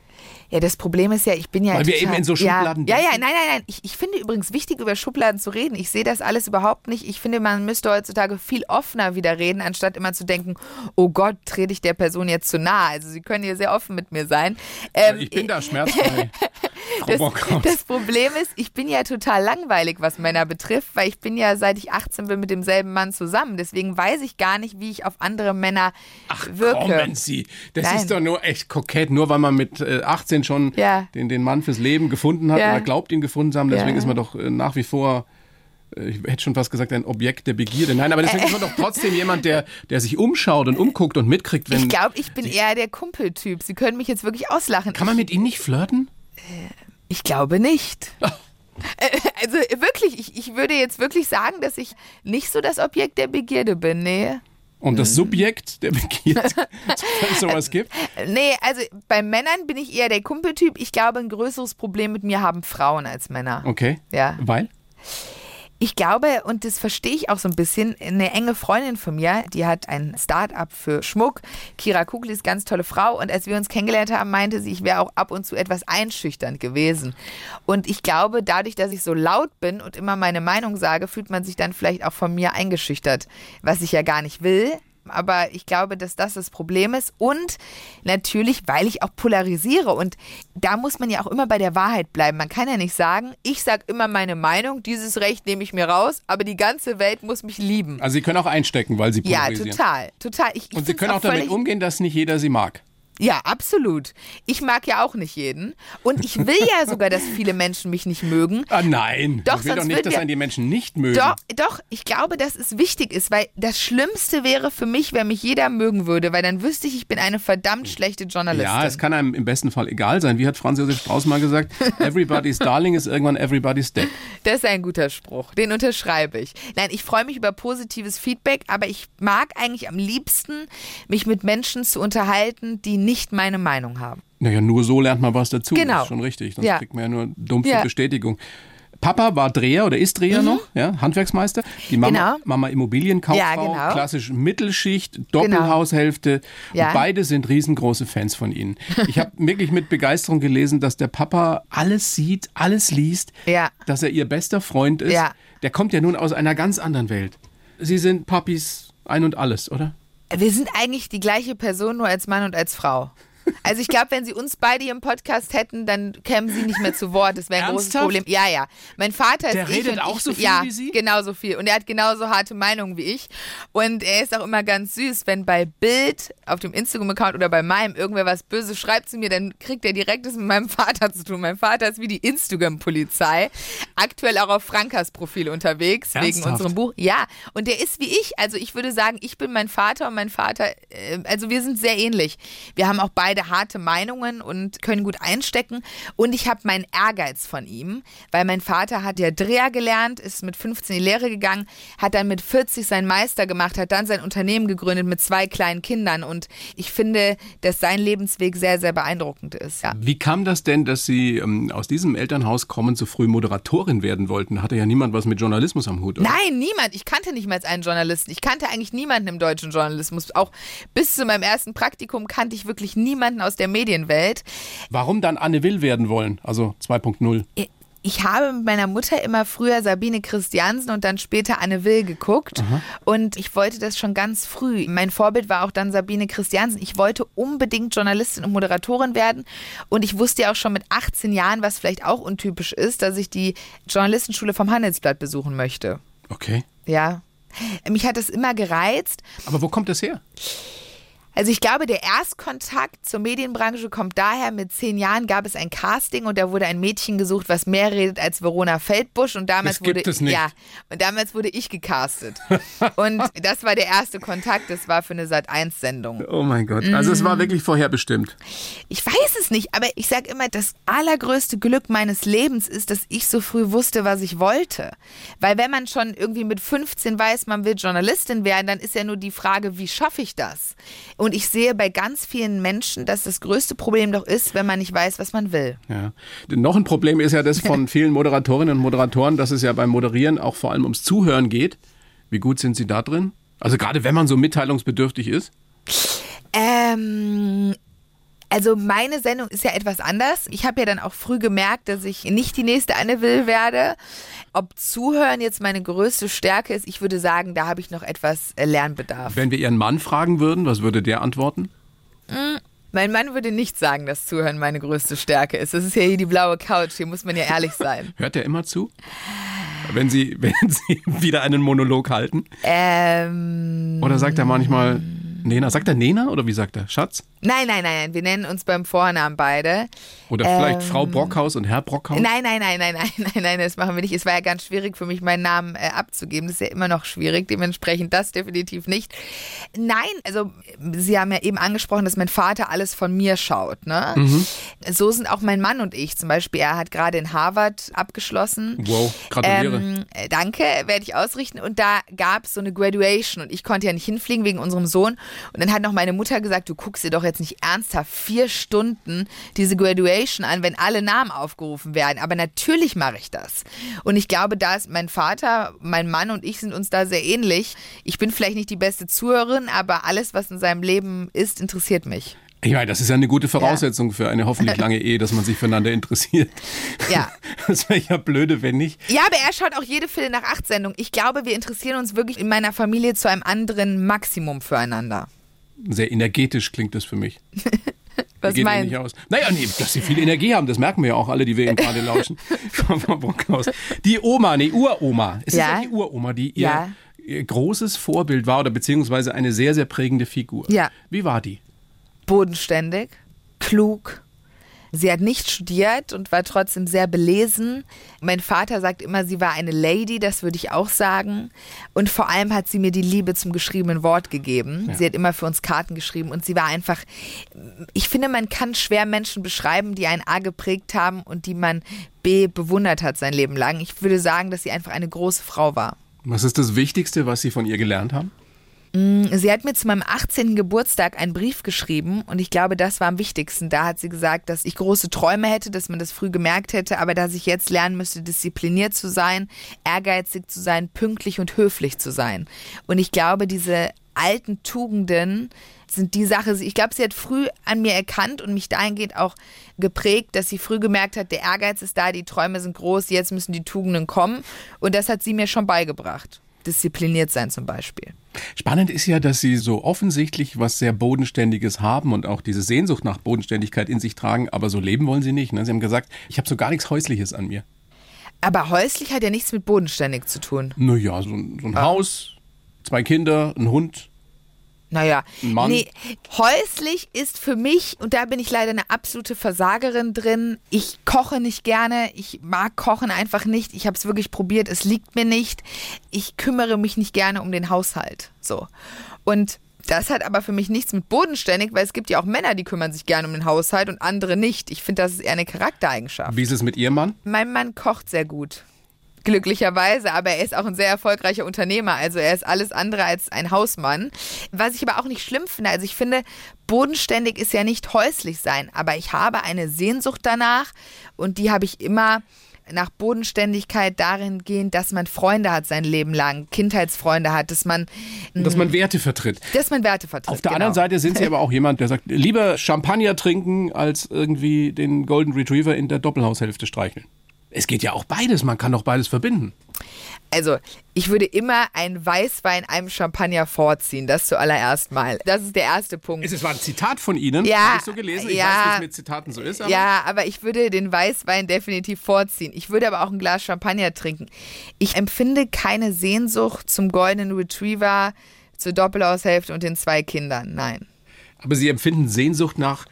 Ja, das Problem ist ja, ich bin ja. Weil wir total, eben in so Schubladen Ja, ja, ja nein, nein, nein. Ich, ich finde übrigens wichtig, über Schubladen zu reden. Ich sehe das alles überhaupt nicht. Ich finde, man müsste heutzutage viel offener wieder reden, anstatt immer zu denken, oh Gott, trete ich der Person jetzt zu nahe. Also, Sie können hier sehr offen mit mir sein. Ähm, ich bin da *laughs* schmerzfrei. Das, das Problem ist, ich bin ja total langweilig, was Männer betrifft, weil ich bin ja seit ich 18 bin mit demselben Mann zusammen. Deswegen weiß ich gar nicht, wie ich auf andere Männer wirke. Kommen Sie, das Nein. ist doch nur echt kokett, nur weil man mit äh, 18 schon Ja. den, den Mann fürs Leben gefunden hat Ja. oder glaubt, ihn gefunden zu haben. Deswegen Ja. ist man doch äh, nach wie vor, äh, ich hätte schon fast gesagt, ein Objekt der Begierde. Nein, aber deswegen ist man doch trotzdem jemand, der, der sich umschaut und umguckt und mitkriegt, wenn. Ich glaube, ich bin eher der Kumpeltyp. Sie können mich jetzt wirklich auslachen. Kann man mit Ihnen nicht flirten? Ich glaube nicht. *laughs* Äh, Also wirklich, ich, ich würde jetzt wirklich sagen, dass ich nicht so das Objekt der Begierde bin. Nee. Und Mhm. das Subjekt der Begierde, *laughs* *laughs* wenn es sowas gibt? Nee, also bei Männern bin ich eher der Kumpeltyp. Ich glaube, ein größeres Problem mit mir haben Frauen als Männer. Okay. Ja. Weil? Ich glaube, und das verstehe ich auch so ein bisschen, eine enge Freundin von mir, die hat ein Start-up für Schmuck. Kira Kugli ist ganz tolle Frau. Und als wir uns kennengelernt haben, meinte sie, ich wäre auch ab und zu etwas einschüchternd gewesen. Und ich glaube, dadurch, dass ich so laut bin und immer meine Meinung sage, fühlt man sich dann vielleicht auch von mir eingeschüchtert, was ich ja gar nicht will. Aber ich glaube, dass das das Problem ist. Und natürlich, weil ich auch polarisiere. Und da muss man ja auch immer bei der Wahrheit bleiben. Man kann ja nicht sagen, ich sage immer meine Meinung, dieses Recht nehme ich mir raus, aber die ganze Welt muss mich lieben. Also Sie können auch einstecken, weil Sie Ja, polarisieren. total, total. Ich, ich Und Sie können auch damit völlig- umgehen, dass nicht jeder Sie mag. Ja, absolut. Ich mag ja auch nicht jeden. Und ich will ja *laughs* sogar, dass viele Menschen mich nicht mögen. Ah nein, Doch, ich will doch nicht, dass einen die Menschen nicht mögen. Doch, doch, ich glaube, dass es wichtig ist, weil das Schlimmste wäre für mich, wenn mich jeder mögen würde, weil dann wüsste ich, ich bin eine verdammt schlechte Journalistin. Ja, es kann einem im besten Fall egal sein. Wie hat Franz Josef Strauß mal gesagt, *laughs* everybody's darling ist irgendwann everybody's dead. Das ist ein guter Spruch. Den unterschreibe ich. Nein, ich freue mich über positives Feedback, aber ich mag eigentlich am liebsten, mich mit Menschen zu unterhalten, die nicht meine Meinung haben. Naja, nur so lernt man was dazu. Genau. Das ist schon richtig. Sonst Ja. kriegt man ja nur dumpfe Ja. Bestätigung. Papa war Dreher oder ist Dreher noch, ja, Handwerksmeister. Die Mama, Mhm. Genau. Mama Immobilienkauffrau, Ja, genau. klassisch Mittelschicht, Doppelhaushälfte. Ja. Und beide sind riesengroße Fans von Ihnen. Ich habe *laughs* wirklich mit Begeisterung gelesen, dass der Papa alles sieht, alles liest, Ja. dass er ihr bester Freund ist. Ja. Der kommt ja nun aus einer ganz anderen Welt. Sie sind Papis ein und alles, oder? Wir sind eigentlich die gleiche Person, nur als Mann und als Frau. Also ich glaube, wenn Sie uns beide hier im Podcast hätten, dann kämen Sie nicht mehr zu Wort. Das wäre ein großes Ernsthaft? Problem. Ja, ja. Mein Vater Der ist ich redet und auch ich, so viel ja, wie Sie? genauso viel. Und er hat genauso harte Meinungen wie ich. Und er ist auch immer ganz süß, wenn bei Bild auf dem Instagram-Account oder bei meinem irgendwer was Böses schreibt zu mir, dann kriegt er direkt das mit meinem Vater zu tun. Mein Vater ist wie die Instagram-Polizei. Aktuell auch auf Frankas Profil unterwegs, wegen Ernsthaft? unserem Buch. Ja, und der ist wie ich. Also ich würde sagen, ich bin mein Vater und mein Vater, äh, also wir sind sehr ähnlich. Wir haben auch beide harte Meinungen und können gut einstecken. Und ich habe meinen Ehrgeiz von ihm, weil mein Vater hat ja Dreher gelernt, ist mit 15 in die Lehre gegangen, hat dann mit 40 seinen Meister gemacht, hat dann sein Unternehmen gegründet mit zwei kleinen Kindern. Und ich finde, dass sein Lebensweg sehr, sehr beeindruckend ist. Ja. Wie kam das denn, dass Sie ähm, aus diesem Elternhaus kommen, so früh Moderatorin werden wollten? Hatte ja niemand was mit Journalismus am Hut, oder? Nein, niemand. Ich kannte nicht mal einen Journalisten. Ich kannte eigentlich niemanden im deutschen Journalismus. Auch bis zu meinem ersten Praktikum kannte ich wirklich niemanden aus der Medienwelt. Warum dann Anne Will werden wollen? Also 2.0. Ich habe mit meiner Mutter immer früher Sabine Christiansen und dann später Anne Will geguckt. Und ich wollte das schon ganz früh. Mein Vorbild war auch dann Sabine Christiansen. Ich wollte unbedingt Journalistin und Moderatorin werden. Und ich wusste ja auch schon mit 18 Jahren, was vielleicht auch untypisch ist, dass ich die Journalistenschule vom Handelsblatt besuchen möchte. Okay. Ja. Mich hat das immer gereizt. Aber wo kommt das her? Also ich glaube, der Erstkontakt zur Medienbranche kommt daher, mit zehn Jahren gab es ein Casting und da wurde ein Mädchen gesucht, was mehr redet als Verona Feldbusch und damals wurde nicht. ja und damals wurde ich gecastet. und *laughs* das war der erste Kontakt, das war für eine Sat 1 Sendung. Oh mein Gott. Also es Mhm. war wirklich vorherbestimmt. Ich weiß es nicht, aber ich sage immer, das allergrößte Glück meines Lebens ist, dass ich so früh wusste, was ich wollte. Weil wenn man schon irgendwie mit 15 weiß, man will Journalistin werden, dann ist ja nur die Frage, wie schaffe ich das? Und ich sehe bei ganz vielen Menschen, dass das größte Problem doch ist, wenn man nicht weiß, was man will. Ja. Noch ein Problem ist ja das von *laughs* vielen Moderatorinnen und Moderatoren, dass es ja beim Moderieren auch vor allem ums Zuhören geht. Wie gut sind Sie da drin? Also gerade wenn man so mitteilungsbedürftig ist. Ähm, also meine Sendung ist ja etwas anders. Ich habe ja dann auch früh gemerkt, dass ich nicht die nächste Anne Will werde. Ob Zuhören jetzt meine größte Stärke ist, ich würde sagen, da habe ich noch etwas äh, Lernbedarf. Wenn wir Ihren Mann fragen würden, was würde der antworten? Mein Mann würde nicht sagen, dass Zuhören meine größte Stärke ist. Das ist ja hier die blaue Couch, hier muss man ja ehrlich sein. *laughs* Hört er immer zu? Wenn Sie, *laughs* wenn Sie wieder einen Monolog halten? Ähm, Oder sagt er manchmal Nena? Sagt er Nena oder wie sagt er? Schatz? Nein, nein, nein, wir nennen uns beim Vornamen beide. Oder vielleicht Frau Brockhaus und Herr Brockhaus? Nein, nein, nein, nein, *laughs* nein, nein, nein, das machen wir nicht. Es war ja ganz schwierig für mich, meinen Namen äh, abzugeben. Das ist ja immer noch schwierig, dementsprechend das definitiv nicht. Nein, also Sie haben ja eben angesprochen, dass mein Vater alles von mir schaut. Ne? So sind auch mein Mann und ich. Zum Beispiel, er hat gerade in Harvard abgeschlossen. Wow, gratuliere. Ähm, äh, danke, werde ich ausrichten. Und da gab es so eine Graduation und ich konnte ja nicht hinfliegen wegen unserem Sohn. Und dann hat noch meine Mutter gesagt, du guckst dir doch jetzt nicht ernsthaft vier Stunden diese Graduation an, wenn alle Namen aufgerufen werden. Aber natürlich mache ich das. Und ich glaube, da ist mein Vater, mein Mann und ich sind uns da sehr ähnlich. Ich bin vielleicht nicht die beste Zuhörerin, aber alles, was in seinem Leben ist, interessiert mich. Ich meine, das ist ja eine gute Voraussetzung für eine hoffentlich *laughs* lange Ehe, dass man sich füreinander interessiert. Ja. *laughs* Das wäre ja blöde, wenn nicht. Ja, aber er schaut auch jede Viertel nach acht Sendung. Ich glaube, wir interessieren uns wirklich in meiner Familie zu einem anderen Maximum füreinander. Sehr energetisch klingt das für mich. *laughs* Was Geht eh meinst nicht aus. Naja, nee, dass sie viel Energie haben, das merken wir ja auch alle, die wir eben *laughs* gerade lauschen. Frau Brockhaus. Die Oma, nee, Uroma. Es Ja. ist ja die Uroma, die ihr, Ja. ihr großes Vorbild war oder beziehungsweise eine sehr, sehr prägende Figur. Ja. Wie war die? bodenständig, klug. Sie hat nicht studiert und war trotzdem sehr belesen. Mein Vater sagt immer, sie war eine Lady, das würde ich auch sagen. Und vor allem hat sie mir die Liebe zum geschriebenen Wort gegeben. Sie hat immer für uns Karten geschrieben und sie war einfach, ich finde, man kann schwer Menschen beschreiben, die einen A geprägt haben und die man B bewundert hat sein Leben lang. Ich würde sagen, dass sie einfach eine große Frau war. Was ist das Wichtigste, was Sie von ihr gelernt haben? Mm, sie hat mir zu meinem 18. Geburtstag einen Brief geschrieben und ich glaube, das war am wichtigsten. Da hat sie gesagt, dass ich große Träume hätte, dass man das früh gemerkt hätte, aber dass ich jetzt lernen müsste, diszipliniert zu sein, ehrgeizig zu sein, pünktlich und höflich zu sein. Und ich glaube, diese alten Tugenden sind die Sache, ich glaube, sie hat früh an mir erkannt und mich dahingehend auch geprägt, dass sie früh gemerkt hat, der Ehrgeiz ist da, die Träume sind groß, jetzt müssen die Tugenden kommen. Und das hat sie mir schon beigebracht. Diszipliniert sein zum Beispiel. Spannend ist ja, dass Sie so offensichtlich was sehr Bodenständiges haben und auch diese Sehnsucht nach Bodenständigkeit in sich tragen, aber so leben wollen Sie nicht. Ne? Sie haben gesagt, ich habe so gar nichts Häusliches an mir. Aber häuslich hat ja nichts mit bodenständig zu tun. Naja, so, so ein ah. Haus, zwei Kinder, ein Hund, naja, nee, häuslich ist für mich, und da bin ich leider eine absolute Versagerin drin, ich koche nicht gerne, ich mag Kochen einfach nicht, ich habe es wirklich probiert, es liegt mir nicht, ich kümmere mich nicht gerne um den Haushalt. So. Und das hat aber für mich nichts mit bodenständig, weil es gibt ja auch Männer, die kümmern sich gerne um den Haushalt und andere nicht. Ich finde, das ist eher eine Charaktereigenschaft. Wie ist es mit Ihrem Mann? Mein Mann kocht sehr gut glücklicherweise, aber er ist auch ein sehr erfolgreicher Unternehmer. Also er ist alles andere als ein Hausmann. Was ich aber auch nicht schlimm finde. Also ich finde, bodenständig ist ja nicht häuslich sein, aber ich habe eine Sehnsucht danach und die habe ich immer nach Bodenständigkeit darin gehen, dass man Freunde hat sein Leben lang, Kindheitsfreunde hat, dass man dass man Werte vertritt. Dass man Werte vertritt. Auf der genau. anderen Seite sind Sie *laughs* aber auch jemand, der sagt, lieber Champagner trinken als irgendwie den Golden Retriever in der Doppelhaushälfte streicheln. Es geht ja auch beides, man kann doch beides verbinden. Also, ich würde immer ein Weißwein einem Champagner vorziehen, das zuallererst mal. Das ist der erste Punkt. Es war ein Zitat von Ihnen, ja, habe ich so gelesen. Ich ja, weiß, wie es mit Zitaten so ist. Aber ja, aber ich würde den Weißwein definitiv vorziehen. Ich würde aber auch ein Glas Champagner trinken. Ich empfinde keine Sehnsucht zum Golden Retriever, zur Doppelhaushälfte und den zwei Kindern. Nein. Aber Sie empfinden Sehnsucht nach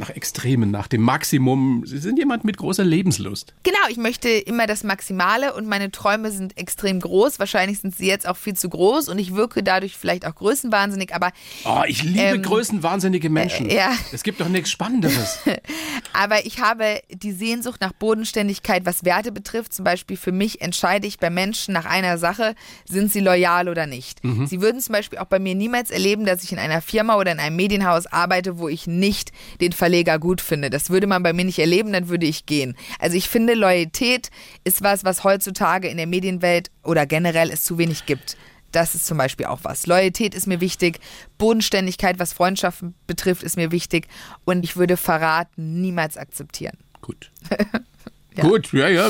nach Extremen, nach dem Maximum. Sie sind jemand mit großer Lebenslust. Genau, ich möchte immer das Maximale und meine Träume sind extrem groß. Wahrscheinlich sind sie jetzt auch viel zu groß und ich wirke dadurch vielleicht auch größenwahnsinnig, aber. Oh, ich liebe ähm, größenwahnsinnige Menschen. Äh, ja. Es gibt doch nichts Spannenderes. *laughs* aber ich habe die Sehnsucht nach Bodenständigkeit, was Werte betrifft. Zum Beispiel für mich entscheide ich bei Menschen nach einer Sache, sind sie loyal oder nicht. Mhm. Sie würden zum Beispiel auch bei mir niemals erleben, dass ich in einer Firma oder in einem Medienhaus arbeite, wo ich nicht den Verlust Verleger gut finde. Das würde man bei mir nicht erleben, dann würde ich gehen. Also ich finde, Loyalität ist was, was heutzutage in der Medienwelt oder generell es zu wenig gibt. Das ist zum Beispiel auch was. Loyalität ist mir wichtig. Bodenständigkeit, was Freundschaften betrifft, ist mir wichtig. Und ich würde Verrat niemals akzeptieren. Gut. *laughs* Ja. Gut, ja, ja,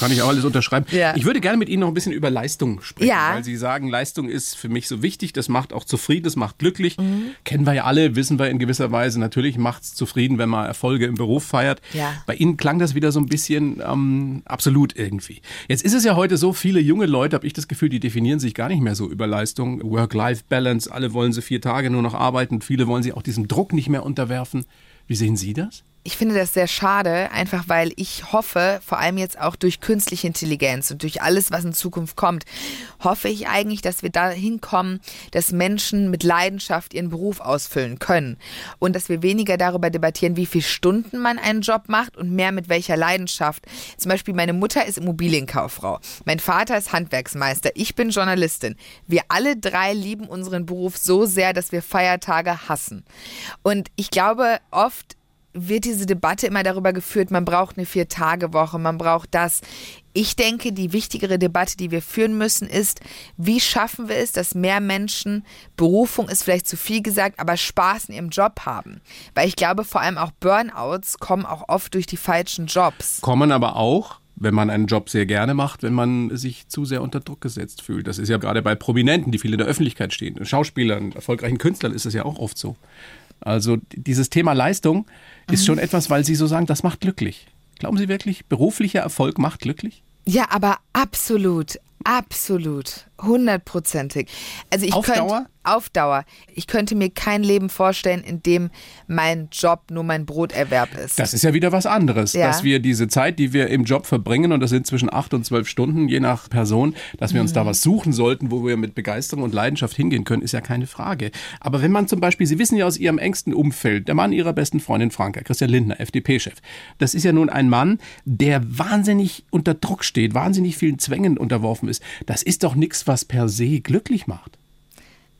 kann ich auch alles unterschreiben. Ja. Ich würde gerne mit Ihnen noch ein bisschen über Leistung sprechen, ja. weil Sie sagen, Leistung ist für mich so wichtig, das macht auch zufrieden, das macht glücklich. Mhm. Kennen wir ja alle, wissen wir in gewisser Weise. Natürlich macht es zufrieden, wenn man Erfolge im Beruf feiert. Bei Ihnen klang das wieder so ein bisschen ähm, absolut irgendwie. Jetzt ist es ja heute so, viele junge Leute, habe ich das Gefühl, die definieren sich gar nicht mehr so über Leistung. Work-Life-Balance, alle wollen sie vier Tage nur noch arbeiten, viele wollen sich auch diesem Druck nicht mehr unterwerfen. Wie sehen Sie das? Ich finde das sehr schade, einfach weil ich hoffe, vor allem jetzt auch durch künstliche Intelligenz und durch alles, was in Zukunft kommt, hoffe ich eigentlich, dass wir dahin kommen, dass Menschen mit Leidenschaft ihren Beruf ausfüllen können und dass wir weniger darüber debattieren, wie viele Stunden man einen Job macht und mehr mit welcher Leidenschaft. Zum Beispiel meine Mutter ist Immobilienkauffrau, mein Vater ist Handwerksmeister, ich bin Journalistin. Wir alle drei lieben unseren Beruf so sehr, dass wir Feiertage hassen. Und ich glaube, oft wird diese Debatte immer darüber geführt, man braucht eine Vier-Tage-Woche, man braucht das. Ich denke, die wichtigere Debatte, die wir führen müssen, ist, wie schaffen wir es, dass mehr Menschen, Berufung ist vielleicht zu viel gesagt, aber Spaß in ihrem Job haben. Weil ich glaube, vor allem auch Burnouts kommen auch oft durch die falschen Jobs. Kommen aber auch wenn man einen Job sehr gerne macht, wenn man sich zu sehr unter Druck gesetzt fühlt. Das ist ja gerade bei Prominenten, die viel in der Öffentlichkeit stehen, Schauspielern, erfolgreichen Künstlern ist es ja auch oft so. Also dieses Thema Leistung ist schon etwas, weil Sie so sagen, das macht glücklich. Glauben Sie wirklich, beruflicher Erfolg macht glücklich? Ja, aber absolut, absolut, hundertprozentig. Also ich Auf könnt, Dauer? auf Dauer. Ich könnte mir kein Leben vorstellen, in dem mein Job nur mein Broterwerb ist. Das ist ja wieder was anderes, ja. dass wir diese Zeit, die wir im Job verbringen, und das sind zwischen acht und zwölf Stunden, je nach Person, dass wir uns da mhm. was suchen sollten, wo wir mit Begeisterung und Leidenschaft hingehen können, ist ja keine Frage. Aber wenn man zum Beispiel, Sie wissen ja aus Ihrem engsten Umfeld, der Mann Ihrer besten Freundin Franka, Christian Lindner, FDP-Chef, das ist ja nun ein Mann, der wahnsinnig unter Druck steht, wahnsinnig vielen Zwängen unterworfen ist. Das ist doch nichts, was per se glücklich macht.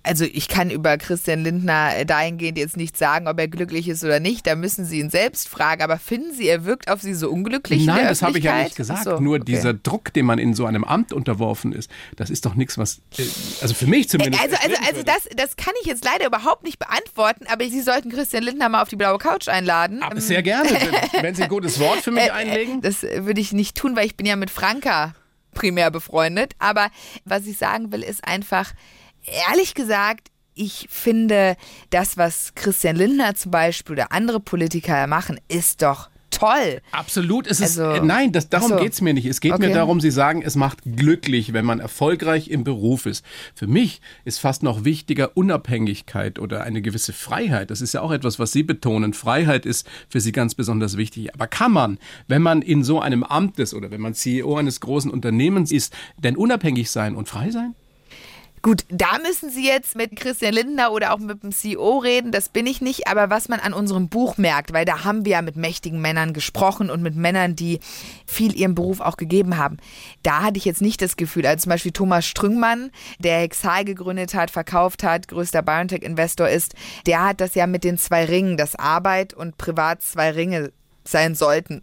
Also ich kann über Christian Lindner äh, dahingehend jetzt nicht sagen, ob er glücklich ist oder nicht. Da müssen Sie ihn selbst fragen. Aber finden Sie, er wirkt auf Sie so unglücklich? Nein, das habe ich ja nicht gesagt. So, Nur okay. dieser Druck, den man in so einem Amt unterworfen ist, das ist doch nichts, was, äh, also für mich zumindest. Also, also, also das, das kann ich jetzt leider überhaupt nicht beantworten, aber Sie sollten Christian Lindner mal auf die blaue Couch einladen. Aber sehr gerne, wenn Sie ein gutes Wort für mich *laughs* äh, einlegen. Das würde ich nicht tun, weil ich bin ja mit Franka primär befreundet. Aber was ich sagen will, ist einfach, ehrlich gesagt, ich finde, das, was Christian Lindner zum Beispiel oder andere Politiker machen, ist doch toll. Absolut. Es ist, also, nein, das, darum so. geht es mir nicht. Es geht okay. mir darum, Sie sagen, es macht glücklich, wenn man erfolgreich im Beruf ist. Für mich ist fast noch wichtiger Unabhängigkeit oder eine gewisse Freiheit. Das ist ja auch etwas, was Sie betonen. Freiheit ist für Sie ganz besonders wichtig. Aber kann man, wenn man in so einem Amt ist oder wenn man CEO eines großen Unternehmens ist, denn unabhängig sein und frei sein? Gut, da müssen Sie jetzt mit Christian Lindner oder auch mit dem CEO reden, das bin ich nicht, aber was man an unserem Buch merkt, weil da haben wir ja mit mächtigen Männern gesprochen und mit Männern, die viel ihrem Beruf auch gegeben haben. Da hatte ich jetzt nicht das Gefühl, also zum Beispiel Thomas Strüngmann, der Hexal gegründet hat, verkauft hat, größter BioNTech-Investor ist, der hat das ja mit den zwei Ringen, dass Arbeit und Privat zwei Ringe sein sollten.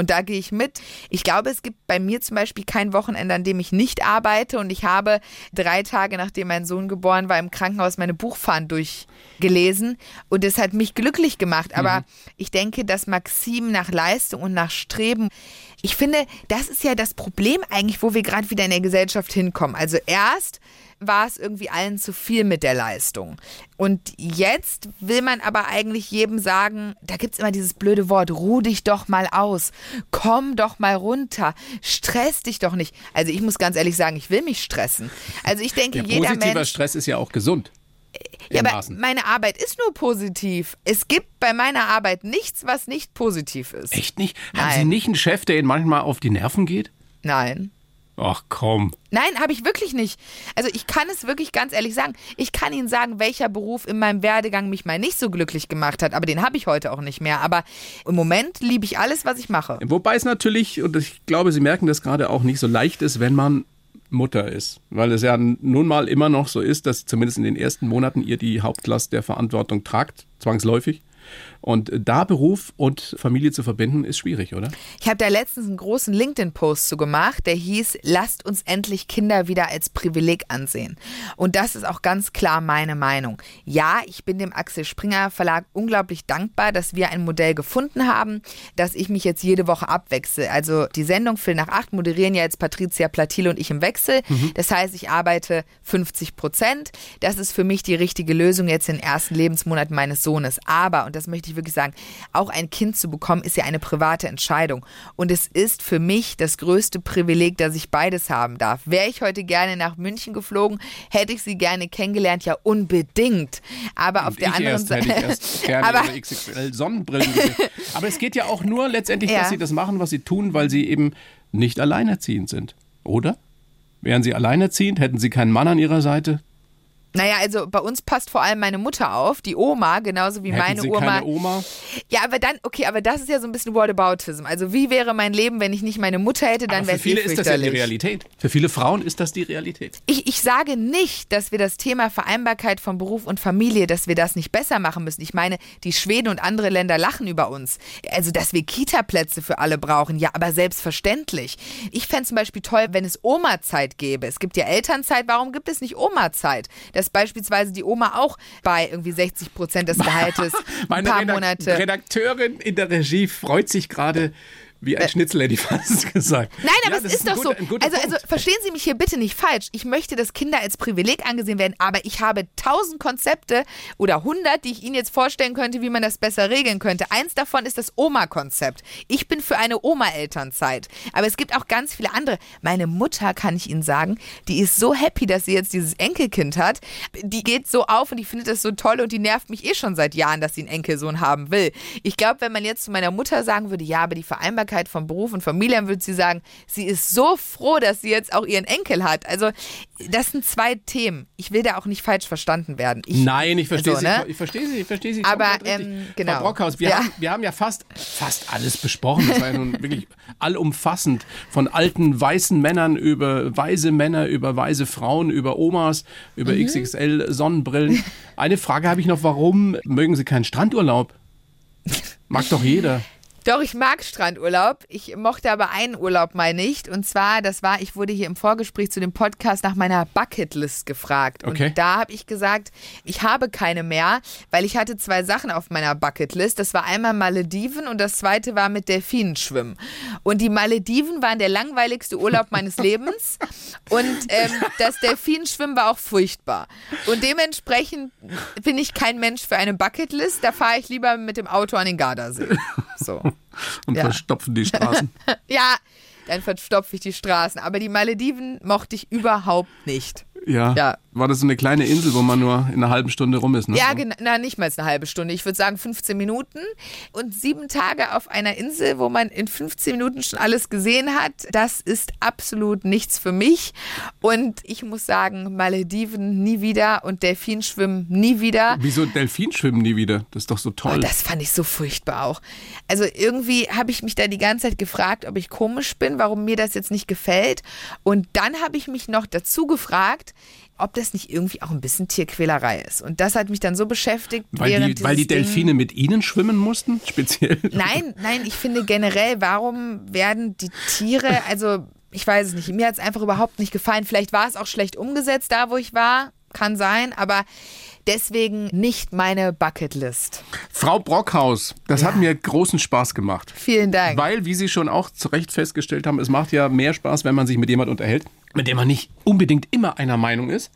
Und da gehe ich mit. Ich glaube, es gibt bei mir zum Beispiel kein Wochenende, an dem ich nicht arbeite. Und ich habe drei Tage, nachdem mein Sohn geboren war, im Krankenhaus meine Buchfahren durchgelesen. Und es hat mich glücklich gemacht. Aber mhm. ich denke, dass Maxim nach Leistung und nach Streben, ich finde, das ist ja das Problem eigentlich, wo wir gerade wieder in der Gesellschaft hinkommen. Also erst war es irgendwie allen zu viel mit der Leistung. Und jetzt will man aber eigentlich jedem sagen, da gibt es immer dieses blöde Wort, ruh dich doch mal aus, komm doch mal runter, stress dich doch nicht. Also ich muss ganz ehrlich sagen, ich will mich stressen. Also ich denke, ja, jeder positiver Mensch... Stress ist ja auch gesund. Ja, aber meine Arbeit ist nur positiv. Es gibt bei meiner Arbeit nichts, was nicht positiv ist. Echt nicht? Nein. Haben Sie nicht einen Chef, der Ihnen manchmal auf die Nerven geht? Nein. Ach komm. Nein, habe ich wirklich nicht. Also ich kann es wirklich ganz ehrlich sagen. Ich kann Ihnen sagen, welcher Beruf in meinem Werdegang mich mal nicht so glücklich gemacht hat, aber den habe ich heute auch nicht mehr. Aber im Moment liebe ich alles, was ich mache. Wobei es natürlich, und ich glaube, Sie merken das gerade auch nicht so leicht ist, wenn man Mutter ist. Weil es ja nun mal immer noch so ist, dass zumindest in den ersten Monaten ihr die Hauptlast der Verantwortung tragt, zwangsläufig. Und da Beruf und Familie zu verbinden, ist schwierig, oder? Ich habe da letztens einen großen LinkedIn-Post zu gemacht, der hieß, lasst uns endlich Kinder wieder als Privileg ansehen. Und das ist auch ganz klar meine Meinung. Ja, ich bin dem Axel Springer Verlag unglaublich dankbar, dass wir ein Modell gefunden haben, dass ich mich jetzt jede Woche abwechsel. Also die Sendung Phil nach acht moderieren ja jetzt Patricia Platil und ich im Wechsel. Mhm. Das heißt, ich arbeite 50 Prozent. Das ist für mich die richtige Lösung jetzt in den ersten Lebensmonaten meines Sohnes. Aber, und das möchte ich wirklich sagen, auch ein Kind zu bekommen, ist ja eine private Entscheidung. Und es ist für mich das größte Privileg, dass ich beides haben darf. Wäre ich heute gerne nach München geflogen, hätte ich sie gerne kennengelernt, ja unbedingt. Aber Und auf der anderen Seite. *laughs* aber, XXL Sonnenbrillen. aber es geht ja auch nur letztendlich, ja. dass sie das machen, was sie tun, weil sie eben nicht alleinerziehend sind. Oder? Wären sie alleinerziehend, hätten sie keinen Mann an ihrer Seite, naja, also bei uns passt vor allem meine Mutter auf, die Oma, genauso wie Hätten meine Sie Oma. Keine Oma. Ja, aber dann, okay, aber das ist ja so ein bisschen Whataboutism. Also wie wäre mein Leben, wenn ich nicht meine Mutter hätte, dann wäre es Für viele ist das ja die Realität. Für viele Frauen ist das die Realität. Ich, ich sage nicht, dass wir das Thema Vereinbarkeit von Beruf und Familie, dass wir das nicht besser machen müssen. Ich meine, die Schweden und andere Länder lachen über uns. Also, dass wir Kita-Plätze für alle brauchen, ja, aber selbstverständlich. Ich fände zum Beispiel toll, wenn es Oma-Zeit gäbe. Es gibt ja Elternzeit, warum gibt es nicht Oma-Zeit? Dass beispielsweise die Oma auch bei irgendwie 60 Prozent des *laughs* Gehaltes ein paar Monate. Redakteurin in der Regie freut sich gerade wie ein. Schnitzel hätte ich fast *laughs* gesagt. Nein, aber ja, es ist, ist doch guter, so. Also, also verstehen Sie mich hier bitte nicht falsch. Ich möchte, dass Kinder als Privileg angesehen werden, aber ich habe tausend Konzepte oder hundert, die ich Ihnen jetzt vorstellen könnte, wie man das besser regeln könnte. Eins davon ist das Oma-Konzept. Ich bin für eine Oma-Elternzeit. Aber es gibt auch ganz viele andere. Meine Mutter, kann ich Ihnen sagen, die ist so happy, dass sie jetzt dieses Enkelkind hat. Die geht so auf und die findet das so toll und die nervt mich eh schon seit Jahren, dass sie einen Enkelsohn haben will. Ich glaube, wenn man jetzt zu meiner Mutter sagen würde, ja, aber die Vereinbarkeit Vereinbarkeit von Beruf und Familie, würde sie sagen, sie ist so froh, dass sie jetzt auch ihren Enkel hat. Also das sind zwei Themen. Ich will da auch nicht falsch verstanden werden. Ich, Nein, ich verstehe also, Sie, ne? ich verstehe Sie, ich verstehe Sie. Aber, ähm, genau. Frau Brockhaus, wir, Ja. haben, wir haben ja fast, fast alles besprochen. Das war ja nun wirklich allumfassend. Von alten weißen Männern über weise Männer, über weise Frauen, über Omas, über Mhm. XXL Sonnenbrillen. Eine Frage habe ich noch, warum mögen Sie keinen Strandurlaub? Mag doch jeder. Doch, ich mag Strandurlaub. Ich mochte aber einen Urlaub mal nicht. Und zwar, das war, ich wurde hier im Vorgespräch zu dem Podcast nach meiner Bucketlist gefragt. Okay. Und da habe ich gesagt, ich habe keine mehr, weil ich hatte zwei Sachen auf meiner Bucketlist. Das war einmal Malediven und das zweite war mit Delfinen schwimmen. Und die Malediven waren der langweiligste Urlaub *laughs* meines Lebens. Und ähm, das Delfinschwimmen war auch furchtbar. Und dementsprechend bin ich kein Mensch für eine Bucketlist. Da fahre ich lieber mit dem Auto an den Gardasee. So. *laughs* Und Ja. verstopfen die Straßen. *laughs* Ja, dann verstopfe ich die Straßen. Aber die Malediven mochte ich überhaupt nicht. Ja. Ja. War das so eine kleine Insel, wo man nur in einer halben Stunde rum ist? Ne? Ja, genau, na, nicht mal eine halbe Stunde. Ich würde sagen 15 Minuten. Und sieben Tage auf einer Insel, wo man in 15 Minuten schon alles gesehen hat, das ist absolut nichts für mich. Und ich muss sagen, Malediven nie wieder und Delfinschwimmen nie wieder. Wieso Delfinschwimmen nie wieder? Das ist doch so Oh, toll. das fand ich so furchtbar auch. Also irgendwie habe ich mich da die ganze Zeit gefragt, ob ich komisch bin, warum mir das jetzt nicht gefällt. Und dann habe ich mich noch dazu gefragt, ob das nicht irgendwie auch ein bisschen Tierquälerei ist. Und das hat mich dann so beschäftigt, weil, die, weil die Ding- Delfine mit ihnen schwimmen mussten? Speziell? Nein, nein, ich finde generell, warum werden die Tiere, also ich weiß es nicht, mir hat es einfach überhaupt nicht gefallen. Vielleicht war es auch schlecht umgesetzt da, wo ich war, kann sein, aber deswegen nicht meine Bucketlist. Frau Brockhaus, das hat mir großen Spaß gemacht. Vielen Dank. Weil, wie Sie schon auch zu Recht festgestellt haben, es macht ja mehr Spaß, wenn man sich mit jemand unterhält, mit dem man nicht unbedingt immer einer Meinung ist.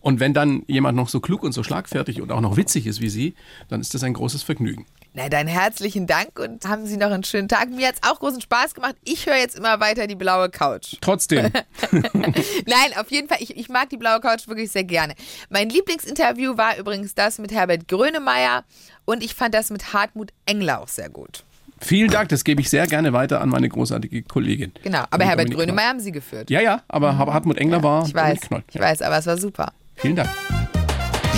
Und wenn dann jemand noch so klug und so schlagfertig und auch noch witzig ist wie Sie, dann ist das ein großes Vergnügen. Na, dann herzlichen Dank und haben Sie noch einen schönen Tag. Mir hat es auch großen Spaß gemacht. Ich höre jetzt immer weiter die blaue Couch. Trotzdem, *laughs* Nein, auf jeden Fall, ich, ich mag die blaue Couch wirklich sehr gerne. Mein Lieblingsinterview war übrigens das mit Herbert Grönemeyer und ich fand das mit Hartmut Engler auch sehr gut. vielen Dank, das gebe ich sehr gerne weiter an meine großartige Kollegin. Genau, aber Herbert Grönemeyer haben Sie geführt. Ja, ja, aber Hartmut Engler war Ich weiß, Knoll. ich Ja. weiß, aber es war super. Vielen Dank.